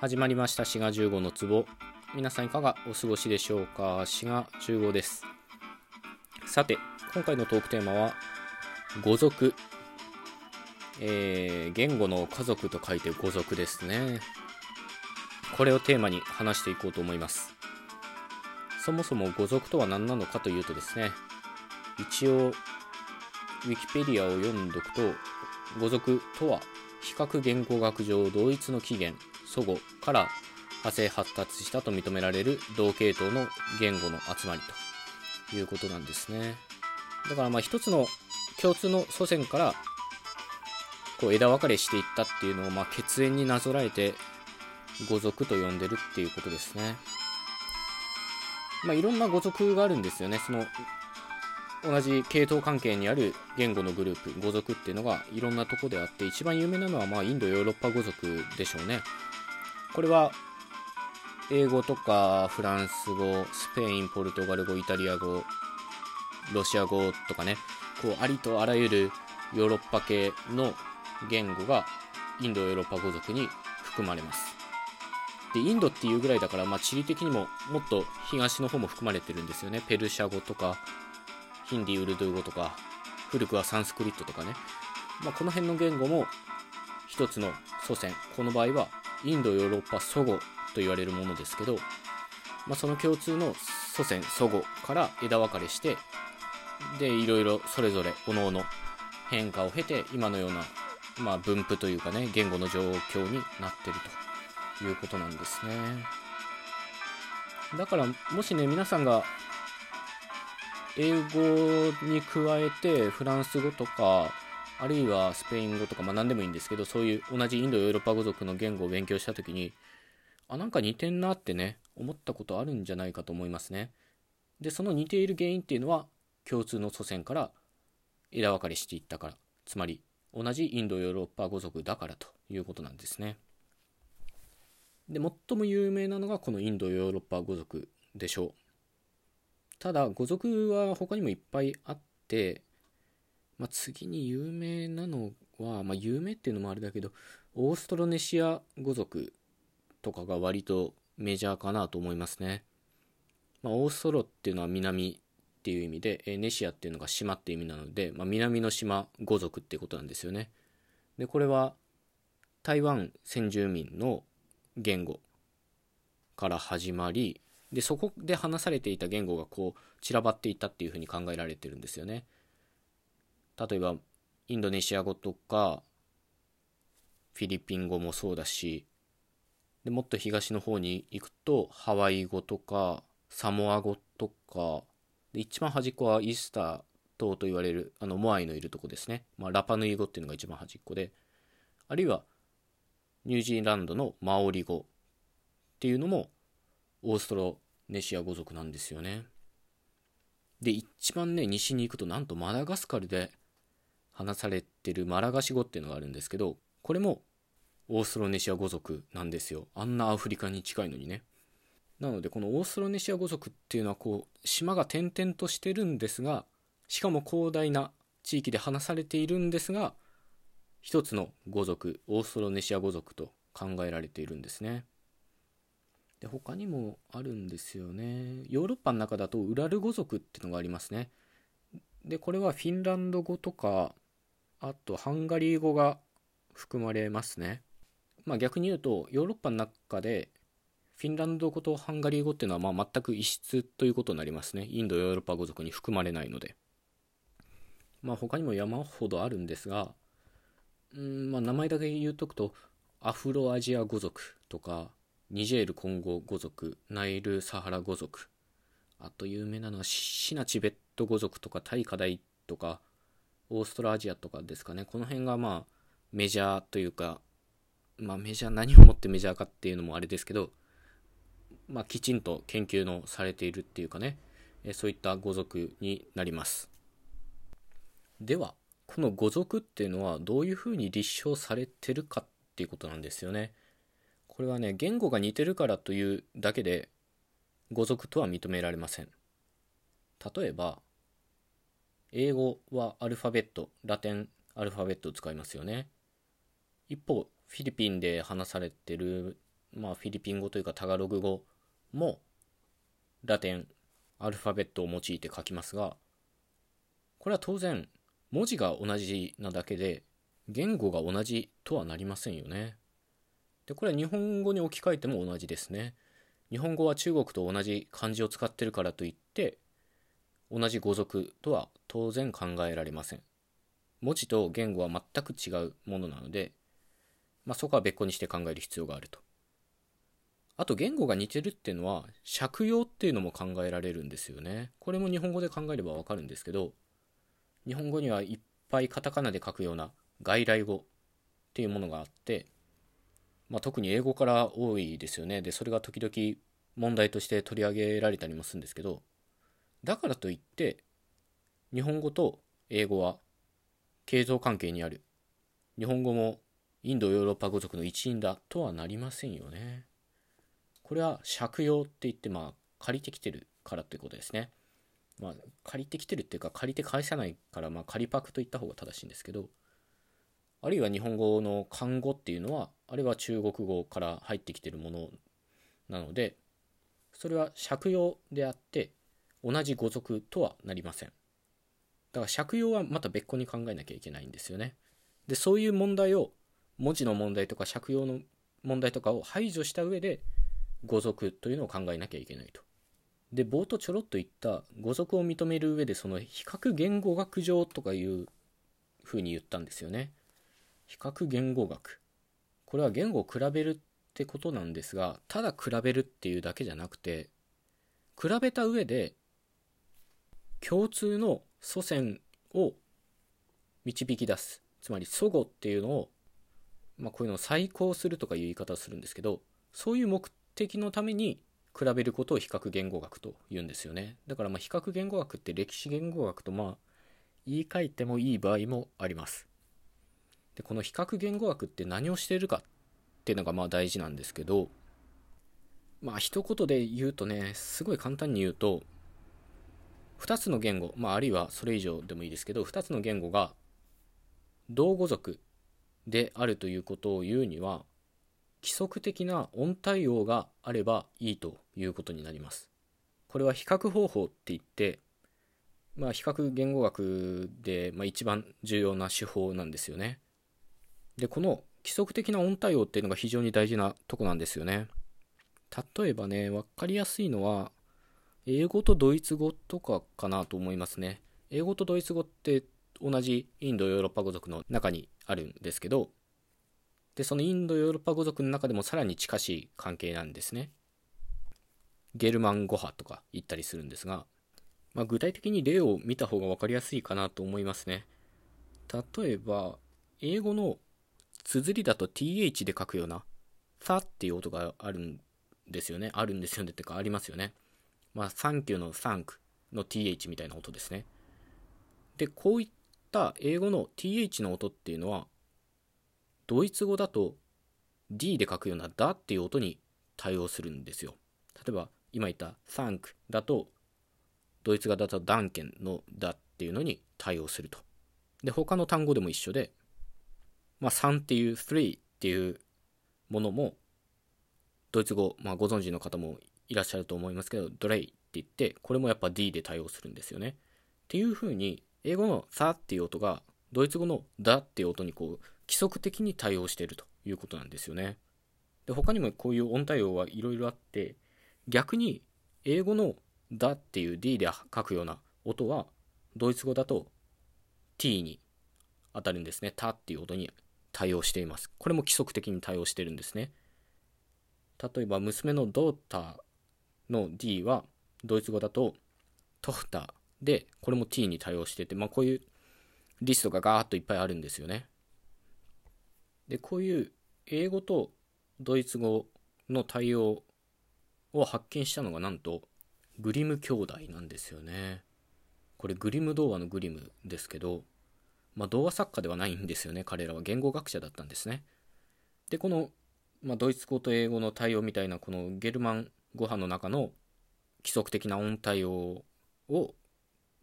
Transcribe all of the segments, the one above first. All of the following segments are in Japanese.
始まりました。滋賀15の壺。皆さんいかがお過ごしでしょうか？滋賀15です。さて今回のトークテーマは語族。えー、言語の家族と書いて語族ですね。これをテーマに話していこうと思います。そもそも語族とは何なのかというとですね一応ウィキペディアを読んどくと語族とは比較言語学上同一の起源。祖語から派生発達したと認められる同系統の言語の集まりということなんですね。だからまあ一つの共通の祖先からこう枝分かれしていったっていうのをま血縁になぞらえて語族と呼んでるっていうことですね。まあいろんな語族があるんですよね。その同じ系統関係にある言語のグループ語族っていうのがいろんなとこであって一番有名なのはまあインドヨーロッパ語族でしょうね。これは英語とかフランス語スペインポルトガル語イタリア語ロシア語とかねこうありとあらゆるヨーロッパ系の言語がインドヨーロッパ語族に含まれます。でインドっていうぐらいだから、まあ、地理的にももっと東の方も含まれてるんですよね。ペルシャ語とかヒンディウルドゥー語とか古くはサンスクリットとかね、まあ、この辺の言語も一つの祖先。この場合はインドヨーロッパ祖語と言われるものですけど、まあ、その共通の祖先祖語から枝分かれしてでいろいろそれぞれ各々変化を経て今のような、まあ、分布というかね言語の状況になってるということなんですね。だからもしね皆さんが英語に加えてフランス語とかあるいはスペイン語とか、まあ、何でもいいんですけどそういう同じインドヨーロッパ語族の言語を勉強した時にあなんか似てんなってね思ったことあるんじゃないかと思いますね。でその似ている原因っていうのは共通の祖先から枝分かれしていったからつまり同じインドヨーロッパ語族だからということなんですね。で最も有名なのがこのインドヨーロッパ語族でしょう。ただ語族は他にもいっぱいあってまあ、次に有名なのは、まあ、有名っていうのもあれだけどオーストロネシア語族とかが割とメジャーかなと思いますね、まあ、オーストロっていうのは南っていう意味でネシアっていうのが島っていう意味なので、まあ、南の島語族っていうことなんですよね。でこれは台湾先住民の言語から始まりでそこで話されていた言語がこう散らばっていたっていうふうに考えられてるんですよね。例えばインドネシア語とかフィリピン語もそうだしでもっと東の方に行くとハワイ語とかサモア語とかで一番端っこはイースター島と言われるあのモアイのいるとこですね、まあ、ラパヌイ語っていうのが一番端っこであるいはニュージーランドのマオリ語っていうのもオーストロネシア語族なんですよね。で一番ね西に行くとなんとマダガスカルで話されてるマラガシ語っていうのがあるんですけどこれもオーストロネシア語族なんですよ。あんなアフリカに近いのにね。なのでこのオーストロネシア語族っていうのはこう島が点々としてるんですがしかも広大な地域で話されているんですが一つの語族オーストロネシア語族と考えられているんですね。で他にもあるんですよね。ヨーロッパの中だとウラル語族っていうのがありますね。でこれはフィンランド語とかあとハンガリー語が含まれますね。まあ逆に言うとヨーロッパの中でフィンランド語とハンガリー語っていうのはま全く異質ということになりますね。インドヨーロッパ語族に含まれないので。まあ他にも山ほどあるんですが、うんまあ名前だけ言うとくとアフロアジア語族とかニジェール・コンゴ語族、ナイル・サハラ語族、あと有名なのはシナチベット語族とかタイカダイとかオーストラアジアとかですかね。この辺がまあメジャーというかまあメジャー何をもってメジャーかっていうのもあれですけどまあきちんと研究のされているっていうかね。そういった語族になります。ではこの語族っていうのはどういうふうに立証されてるかっていうことなんですよね。これはね言語が似てるからというだけで語族とは認められません例えば英語はアルファベット、ラテンアルファベットを使いますよね。一方、フィリピンで話されてるまあ、フィリピン語というかタガログ語もラテンアルファベットを用いて書きますがこれは当然文字が同じなだけで言語が同じとはなりませんよね。でこれは日本語に置き換えても同じですね。日本語は中国と同じ漢字を使ってるからといって同じ語族とは当然考えられません。文字と言語は全く違うものなので、まあ、そこは別個にして考える必要があると。あと言語が似てるっていうのは借用っていうのも考えられるんですよね。これも日本語で考えればわかるんですけど、日本語にはいっぱいカタカナで書くような外来語っていうものがあって、まあ、特に英語から多いですよね。で、それが時々問題として取り上げられたりもするんですけど、だからといって、日本語と英語は継続関係にある。日本語もインドヨーロッパ語族の一員だとはなりませんよね。これは借用って言って、まあ、借りてきてるからということですね。まあ、借りてきてるっていうか、借りて返さないから、まあ、借りパクと言った方が正しいんですけど、あるいは日本語の漢語っていうのは、あれは中国語から入ってきてるものなので、それは借用であって、同じ語族とはなりません。だから借用はまた別個に考えなきゃいけないんですよね。で、そういう問題を、文字の問題とか借用の問題とかを排除した上で、語族というのを考えなきゃいけないと。で、冒頭ちょろっと言った語族を認める上で、その比較言語学上とかいうふうに言ったんですよね。比較言語学。これは言語を比べるってことなんですがただ比べるっていうだけじゃなくて比べた上で共通の祖先を導き出す。つまり祖語っていうのを、まあ、こういうのを再考するとかいう言い方をするんですけどそういう目的のために比べることを比較言語学と言うんですよね。だからまあ比較言語学って歴史言語学とまあ言い換えてもいい場合もあります。でこの比較言語学って何をしているかっていうのがまあ大事なんですけどまあ一言で言うとねすごい簡単に言うと2つの言語、まあ、あるいはそれ以上でもいいですけど2つの言語が同語族であるということを言うには規則的な音対応があればいいということになります。これは比較方法って言って、まあ、比較言語学で、まあ、一番重要な手法なんですよね。で、この規則的な音対応っていうのが非常に大事なとこなんですよね。例えばね、分かりやすいのは、英語とドイツ語とかかなと思いますね。英語とドイツ語って同じインドヨーロッパ語族の中にあるんですけど、で、そのインドヨーロッパ語族の中でもさらに近しい関係なんですね。ゲルマン語派とか言ったりするんですが、まあ、具体的に例を見た方が分かりやすいかなと思いますね。例えば、英語の綴りだと th で書くような、さっていう音があるんですよね。あるんですよね。ってか、ありますよね。まあ、サンキューのサンクの th みたいな音ですね。で、こういった英語の th の音っていうのは、ドイツ語だと d で書くようなだっていう音に対応するんですよ。例えば、今言ったサンクだと、ドイツ語だとダンケンのだっていうのに対応すると。で、他の単語でも一緒で、まあ、3っていう、3っていうものも、ドイツ語、まあ、ご存知の方もいらっしゃると思いますけど、ドレイって言って、これもやっぱ D で対応するんですよね。っていう風に、英語のさっていう音が、ドイツ語のだっていう音にこう、規則的に対応しているということなんですよね。で、他にもこういう音対応はいろいろあって、逆に、英語のだっていう D で書くような音は、ドイツ語だと T に当たるんですね。たっていう音に対応しています。これも規則的に対応してるんですね。例えば、娘のドーターの D は、ドイツ語だと、トフターで、これも T に対応してて、まあ、こういうリストがガーッといっぱいあるんですよね。で、こういう英語とドイツ語の対応を発見したのがなんと、グリム兄弟なんですよね。これグリム童話のグリムですけど、まあ、童話作家ではないんですよね彼らは言語学者だったんですね。でこの、まあ、ドイツ語と英語の対応みたいなこのゲルマン語派の中の規則的な音対応を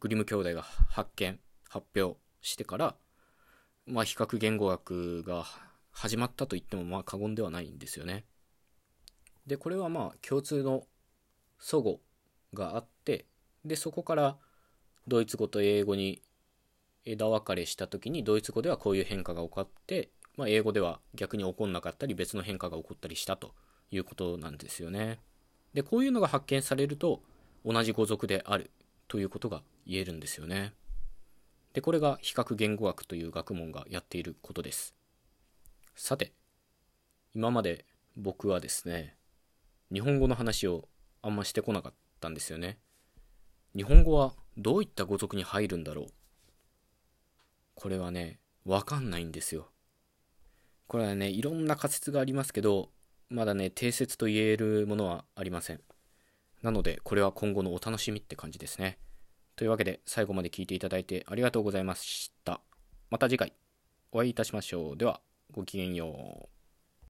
グリム兄弟が発見発表してから、まあ、比較言語学が始まったと言ってもまあ過言ではないんですよね。でこれはまあ共通の祖語があってでそこからドイツ語と英語に枝分かれした時にドイツ語ではこういう変化が起こって、まあ、英語では逆に起こんなかったり別の変化が起こったりしたということなんですよね。でこういうのが発見されると同じ語族であるということが言えるんですよね。でこれが比較言語学という学問がやっていることです。さて今まで僕はですね日本語の話をあんましてこなかったんですよね。日本語はどういった語族に入るんだろうこれはね、わかんないんですよ。これはね、いろんな仮説がありますけど、まだね、定説と言えるものはありません。なので、これは今後のお楽しみって感じですね。というわけで、最後まで聞いていただいてありがとうございました。また次回、お会いいたしましょう。では、ごきげんよう。